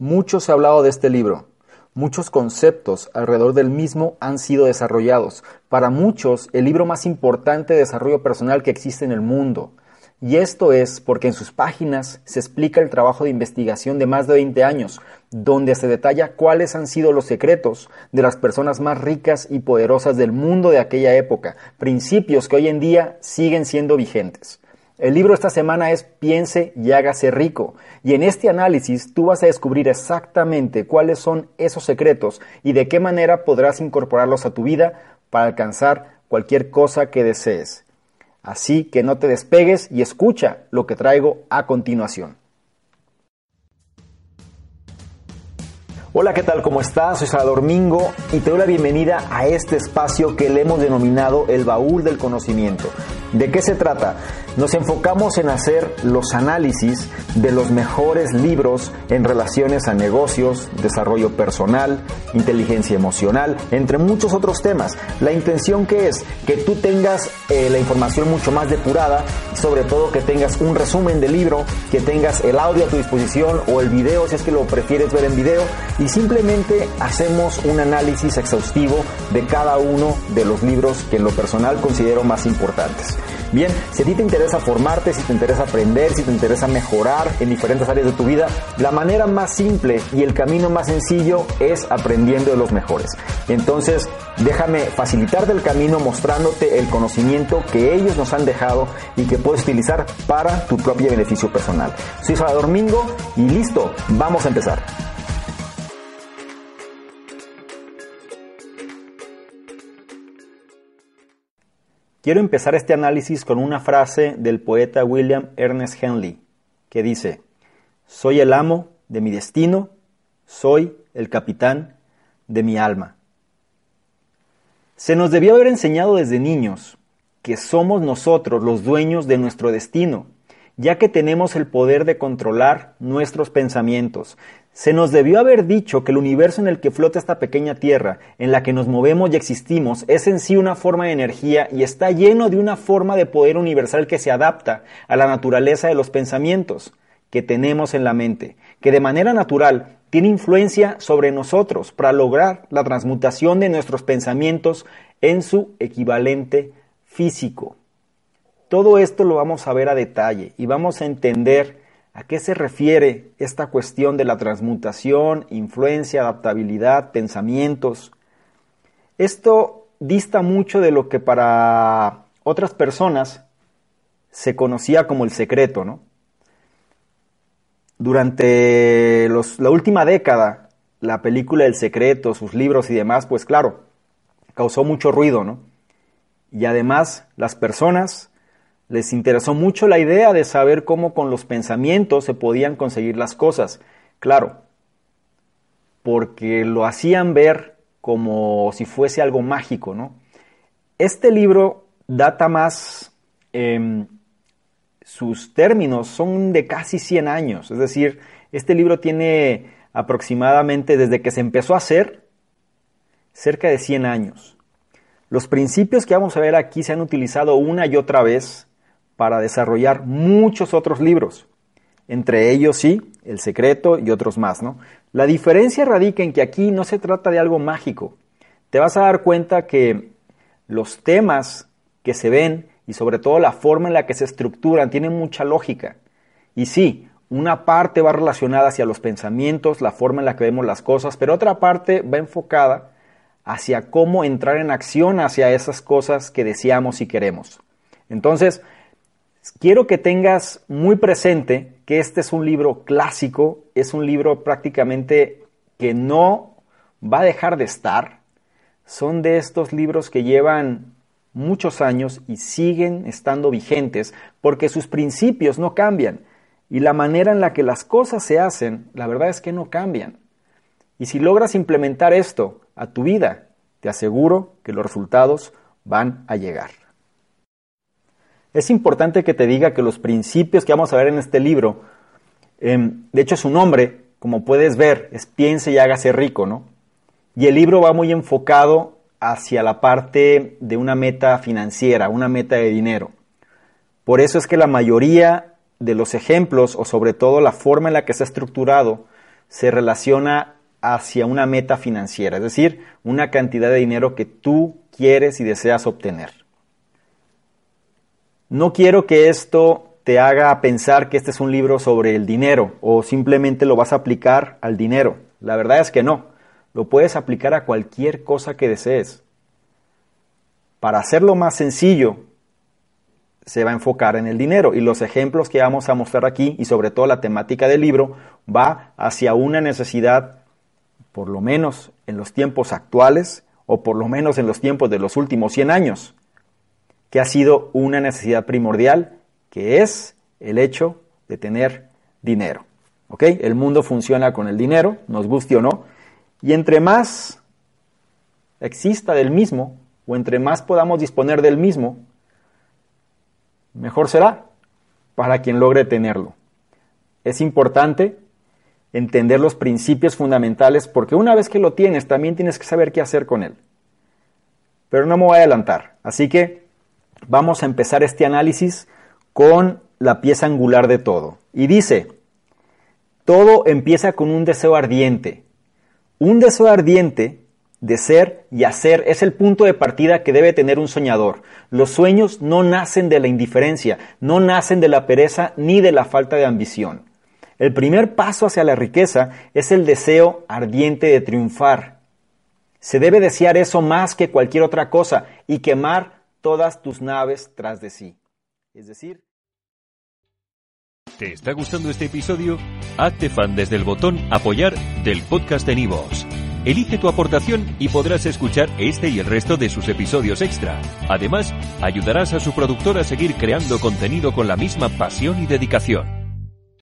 Mucho se ha hablado de este libro. Muchos conceptos alrededor del mismo han sido desarrollados. Para muchos, el libro más importante de desarrollo personal que existe en el mundo. Y esto es porque en sus páginas se explica el trabajo de investigación de más de 20 años, donde se detalla cuáles han sido los secretos de las personas más ricas y poderosas del mundo de aquella época, principios que hoy en día siguen siendo vigentes. El libro esta semana es Piense y hágase rico. Y en este análisis tú vas a descubrir exactamente cuáles son esos secretos y de qué manera podrás incorporarlos a tu vida para alcanzar cualquier cosa que desees. Así que no te despegues y escucha lo que traigo a continuación. Hola, ¿qué tal? ¿Cómo estás? Soy Salvador Mingo y te doy la bienvenida a este espacio que le hemos denominado el baúl del conocimiento. ¿De qué se trata? nos enfocamos en hacer los análisis de los mejores libros en relaciones a negocios, desarrollo personal, inteligencia emocional, entre muchos otros temas. La intención que es que tú tengas eh, la información mucho más depurada, sobre todo que tengas un resumen del libro, que tengas el audio a tu disposición o el video si es que lo prefieres ver en video y simplemente hacemos un análisis exhaustivo de cada uno de los libros que en lo personal considero más importantes. Bien, si a ti te interesa formarte, si te interesa aprender, si te interesa mejorar en diferentes áreas de tu vida, la manera más simple y el camino más sencillo es aprendiendo de los mejores. Entonces, déjame facilitarte el camino mostrándote el conocimiento que ellos nos han dejado y que puedes utilizar para tu propio beneficio personal. Soy Salvador Mingo y listo, vamos a empezar. Quiero empezar este análisis con una frase del poeta William Ernest Henley, que dice, soy el amo de mi destino, soy el capitán de mi alma. Se nos debió haber enseñado desde niños que somos nosotros los dueños de nuestro destino, ya que tenemos el poder de controlar nuestros pensamientos, se nos debió haber dicho que el universo en el que flota esta pequeña Tierra, en la que nos movemos y existimos, es en sí una forma de energía y está lleno de una forma de poder universal que se adapta a la naturaleza de los pensamientos que tenemos en la mente, que de manera natural tiene influencia sobre nosotros para lograr la transmutación de nuestros pensamientos en su equivalente físico. Todo esto lo vamos a ver a detalle y vamos a entender ¿A qué se refiere esta cuestión de la transmutación, influencia, adaptabilidad, pensamientos? Esto dista mucho de lo que para otras personas se conocía como el secreto, ¿no? Durante la última década, la película El secreto, sus libros y demás, pues claro, causó mucho ruido, ¿no? Y además las personas les interesó mucho la idea de saber cómo con los pensamientos se podían conseguir las cosas. Claro, porque lo hacían ver como si fuese algo mágico, ¿no? Este libro data más, em, sus términos son de casi 100 años, es decir, este libro tiene aproximadamente desde que se empezó a hacer, cerca de 100 años. Los principios que vamos a ver aquí se han utilizado una y otra vez para desarrollar muchos otros libros, entre ellos sí, El Secreto y otros más, ¿no? La diferencia radica en que aquí no se trata de algo mágico. Te vas a dar cuenta que los temas que se ven y sobre todo la forma en la que se estructuran tienen mucha lógica. Y sí, una parte va relacionada hacia los pensamientos, la forma en la que vemos las cosas, pero otra parte va enfocada hacia cómo entrar en acción hacia esas cosas que deseamos y queremos. Entonces, Quiero que tengas muy presente que este es un libro clásico, es un libro prácticamente que no va a dejar de estar. Son de estos libros que llevan muchos años y siguen estando vigentes porque sus principios no cambian y la manera en la que las cosas se hacen, la verdad es que no cambian. Y si logras implementar esto a tu vida, te aseguro que los resultados van a llegar. Es importante que te diga que los principios que vamos a ver en este libro, em, de hecho su nombre, como puedes ver, es piense y hágase rico, ¿no? Y el libro va muy enfocado hacia la parte de una meta financiera, una meta de dinero. Por eso es que la mayoría de los ejemplos, o sobre todo la forma en la que se ha estructurado, se relaciona hacia una meta financiera, es decir, una cantidad de dinero que tú quieres y deseas obtener. No quiero que esto te haga pensar que este es un libro sobre el dinero o simplemente lo vas a aplicar al dinero. La verdad es que no. Lo puedes aplicar a cualquier cosa que desees. Para hacerlo más sencillo, se va a enfocar en el dinero y los ejemplos que vamos a mostrar aquí y sobre todo la temática del libro va hacia una necesidad, por lo menos en los tiempos actuales o por lo menos en los tiempos de los últimos 100 años, que ha sido una necesidad primordial, que es el hecho de tener dinero. ¿Ok? El mundo funciona con el dinero, nos guste o no, y entre más exista del mismo, o entre más podamos disponer del mismo, mejor será para quien logre tenerlo. Es importante entender los principios fundamentales porque una vez que lo tienes también tienes que saber qué hacer con él. Pero no me voy a adelantar, así que vamos a empezar este análisis con la pieza angular de todo. Y dice, todo empieza con un deseo ardiente. Un deseo ardiente de ser y hacer es el punto de partida que debe tener un soñador. Los sueños no nacen de la indiferencia, no nacen de la pereza ni de la falta de ambición. El primer paso hacia la riqueza es el deseo ardiente de triunfar. Se debe desear eso más que cualquier otra cosa y quemar todas tus naves tras de sí. Es decir, ¿Te está gustando este episodio? Hazte fan desde el botón apoyar del podcast de Nivos. Elige tu aportación y podrás escuchar este y el resto de sus episodios extra. Además, ayudarás a su productor a seguir creando contenido con la misma pasión y dedicación.